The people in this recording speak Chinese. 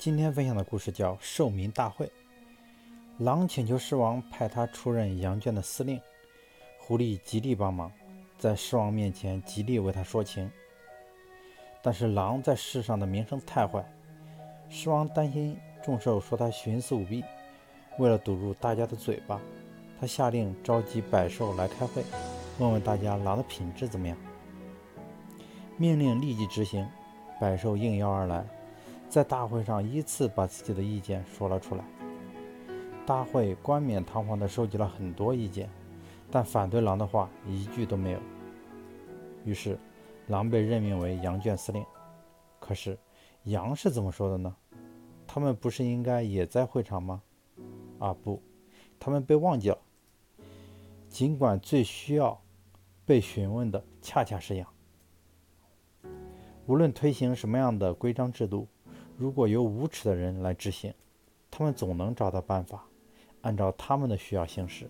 今天分享的故事叫《寿民大会》。狼请求狮王派他出任羊圈的司令，狐狸极力帮忙，在狮王面前极力为他说情。但是狼在世上的名声太坏，狮王担心众兽说他徇私舞弊，为了堵住大家的嘴巴，他下令召集百兽来开会，问问大家狼的品质怎么样。命令立即执行，百兽应邀而来。在大会上依次把自己的意见说了出来。大会冠冕堂皇地收集了很多意见，但反对狼的话一句都没有。于是，狼被任命为羊圈司令。可是，羊是怎么说的呢？他们不是应该也在会场吗？啊不，他们被忘记了。尽管最需要被询问的恰恰是羊。无论推行什么样的规章制度。如果由无耻的人来执行，他们总能找到办法，按照他们的需要行事。